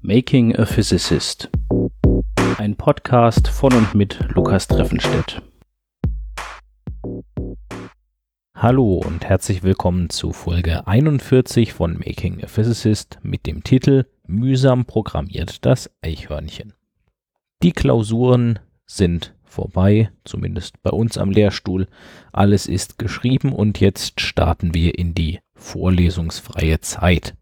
Making a Physicist. Ein Podcast von und mit Lukas Treffenstedt. Hallo und herzlich willkommen zu Folge 41 von Making a Physicist mit dem Titel Mühsam programmiert das Eichhörnchen. Die Klausuren sind vorbei, zumindest bei uns am Lehrstuhl. Alles ist geschrieben und jetzt starten wir in die vorlesungsfreie Zeit.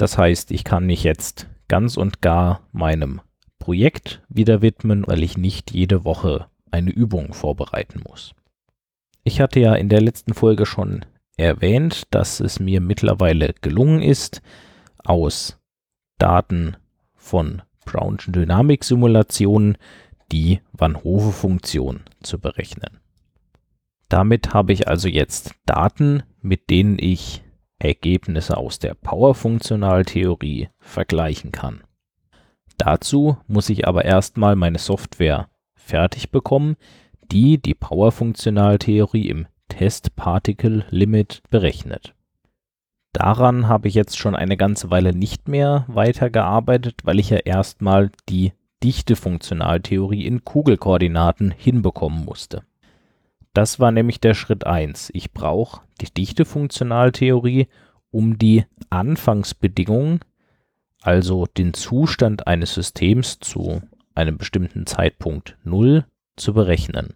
Das heißt, ich kann mich jetzt ganz und gar meinem Projekt wieder widmen, weil ich nicht jede Woche eine Übung vorbereiten muss. Ich hatte ja in der letzten Folge schon erwähnt, dass es mir mittlerweile gelungen ist, aus Daten von Brownschen Dynamiksimulationen die Van Hove-Funktion zu berechnen. Damit habe ich also jetzt Daten, mit denen ich Ergebnisse aus der Power-Funktionaltheorie vergleichen kann. Dazu muss ich aber erstmal meine Software fertig bekommen, die die Power-Funktionaltheorie im Test-Particle-Limit berechnet. Daran habe ich jetzt schon eine ganze Weile nicht mehr weitergearbeitet, weil ich ja erstmal die Dichte-Funktionaltheorie in Kugelkoordinaten hinbekommen musste. Das war nämlich der Schritt 1. Ich brauche die Dichte-Funktionaltheorie, um die Anfangsbedingungen, also den Zustand eines Systems zu einem bestimmten Zeitpunkt 0, zu berechnen.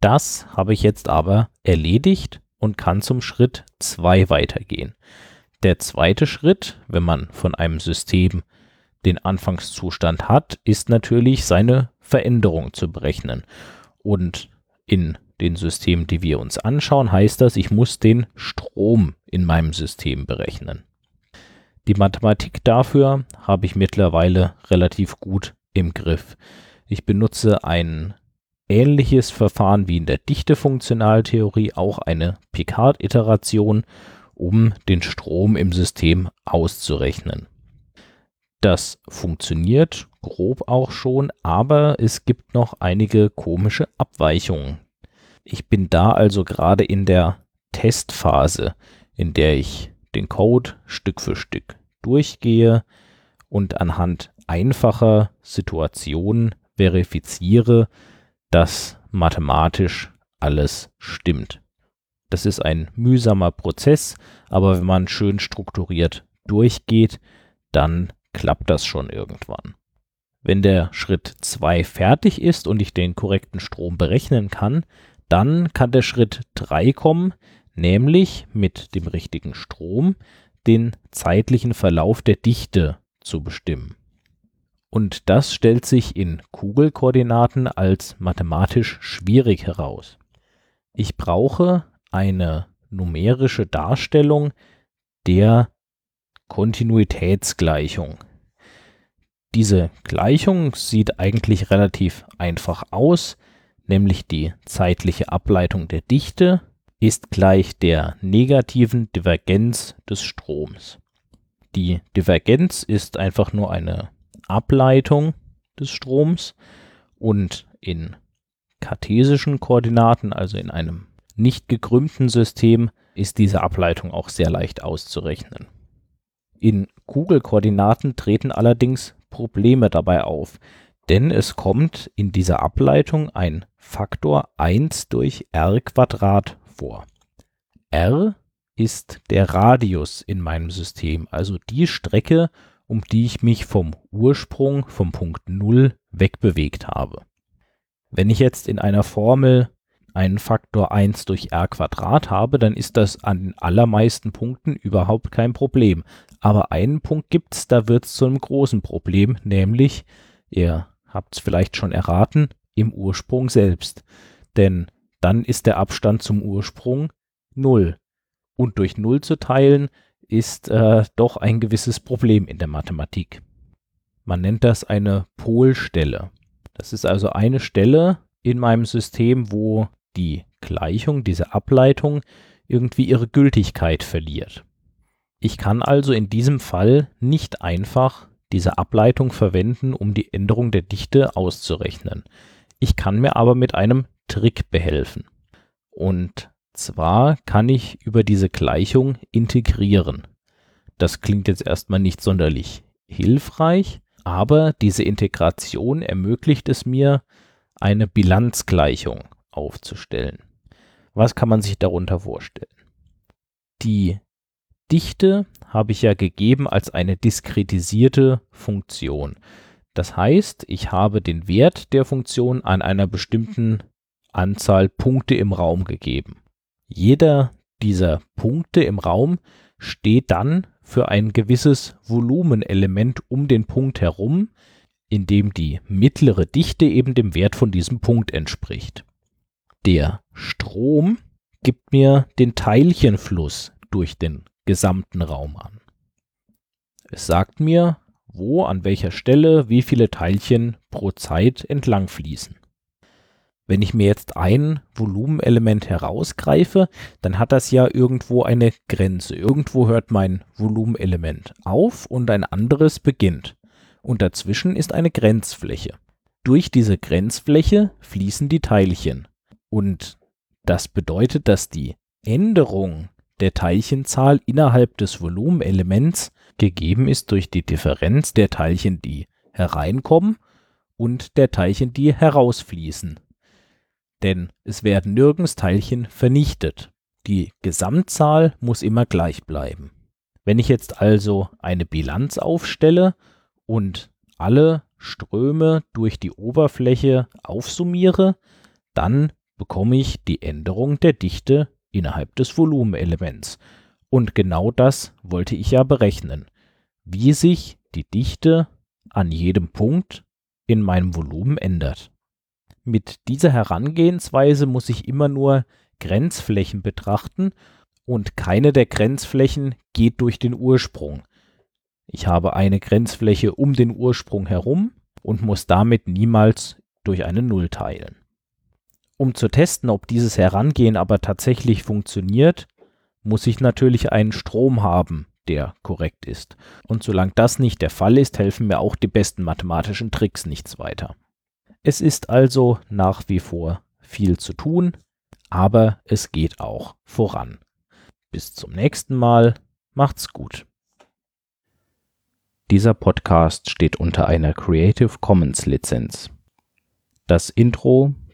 Das habe ich jetzt aber erledigt und kann zum Schritt 2 weitergehen. Der zweite Schritt, wenn man von einem System den Anfangszustand hat, ist natürlich seine Veränderung zu berechnen. Und in den Systemen, die wir uns anschauen, heißt das, ich muss den Strom in meinem System berechnen. Die Mathematik dafür habe ich mittlerweile relativ gut im Griff. Ich benutze ein ähnliches Verfahren wie in der Dichtefunktionaltheorie, auch eine Picard-Iteration, um den Strom im System auszurechnen. Das funktioniert grob auch schon, aber es gibt noch einige komische Abweichungen. Ich bin da also gerade in der Testphase, in der ich den Code Stück für Stück durchgehe und anhand einfacher Situationen verifiziere, dass mathematisch alles stimmt. Das ist ein mühsamer Prozess, aber wenn man schön strukturiert durchgeht, dann klappt das schon irgendwann. Wenn der Schritt 2 fertig ist und ich den korrekten Strom berechnen kann, dann kann der Schritt 3 kommen, nämlich mit dem richtigen Strom den zeitlichen Verlauf der Dichte zu bestimmen. Und das stellt sich in Kugelkoordinaten als mathematisch schwierig heraus. Ich brauche eine numerische Darstellung der Kontinuitätsgleichung. Diese Gleichung sieht eigentlich relativ einfach aus, nämlich die zeitliche Ableitung der Dichte ist gleich der negativen Divergenz des Stroms. Die Divergenz ist einfach nur eine Ableitung des Stroms und in kartesischen Koordinaten, also in einem nicht gekrümmten System, ist diese Ableitung auch sehr leicht auszurechnen. In Kugelkoordinaten treten allerdings Probleme dabei auf, denn es kommt in dieser Ableitung ein Faktor 1 durch r Quadrat vor. r ist der Radius in meinem System, also die Strecke, um die ich mich vom Ursprung, vom Punkt 0 wegbewegt habe. Wenn ich jetzt in einer Formel einen Faktor 1 durch r Quadrat habe, dann ist das an den allermeisten Punkten überhaupt kein Problem. Aber einen Punkt gibt es, da wird es zu einem großen Problem, nämlich, ihr habt es vielleicht schon erraten, im Ursprung selbst. Denn dann ist der Abstand zum Ursprung 0. Und durch 0 zu teilen ist äh, doch ein gewisses Problem in der Mathematik. Man nennt das eine Polstelle. Das ist also eine Stelle in meinem System, wo die Gleichung, diese Ableitung irgendwie ihre Gültigkeit verliert. Ich kann also in diesem Fall nicht einfach diese Ableitung verwenden, um die Änderung der Dichte auszurechnen. Ich kann mir aber mit einem Trick behelfen. Und zwar kann ich über diese Gleichung integrieren. Das klingt jetzt erstmal nicht sonderlich hilfreich, aber diese Integration ermöglicht es mir, eine Bilanzgleichung aufzustellen. Was kann man sich darunter vorstellen? Die Dichte habe ich ja gegeben als eine diskretisierte Funktion. Das heißt, ich habe den Wert der Funktion an einer bestimmten Anzahl Punkte im Raum gegeben. Jeder dieser Punkte im Raum steht dann für ein gewisses Volumenelement um den Punkt herum, in dem die mittlere Dichte eben dem Wert von diesem Punkt entspricht. Der Strom gibt mir den Teilchenfluss durch den gesamten Raum an. Es sagt mir, wo, an welcher Stelle, wie viele Teilchen pro Zeit entlang fließen. Wenn ich mir jetzt ein Volumenelement herausgreife, dann hat das ja irgendwo eine Grenze. Irgendwo hört mein Volumenelement auf und ein anderes beginnt. Und dazwischen ist eine Grenzfläche. Durch diese Grenzfläche fließen die Teilchen. Und das bedeutet, dass die Änderung der Teilchenzahl innerhalb des Volumenelements gegeben ist durch die Differenz der Teilchen, die hereinkommen und der Teilchen, die herausfließen denn es werden nirgends Teilchen vernichtet. Die Gesamtzahl muss immer gleich bleiben. Wenn ich jetzt also eine Bilanz aufstelle und alle Ströme durch die Oberfläche aufsummiere, dann bekomme ich die Änderung der Dichte innerhalb des Volumenelements. Und genau das wollte ich ja berechnen, wie sich die Dichte an jedem Punkt in meinem Volumen ändert. Mit dieser Herangehensweise muss ich immer nur Grenzflächen betrachten und keine der Grenzflächen geht durch den Ursprung. Ich habe eine Grenzfläche um den Ursprung herum und muss damit niemals durch eine Null teilen. Um zu testen, ob dieses Herangehen aber tatsächlich funktioniert, muss ich natürlich einen Strom haben, der korrekt ist. Und solange das nicht der Fall ist, helfen mir auch die besten mathematischen Tricks nichts weiter. Es ist also nach wie vor viel zu tun, aber es geht auch voran. Bis zum nächsten Mal, macht's gut. Dieser Podcast steht unter einer Creative Commons Lizenz. Das Intro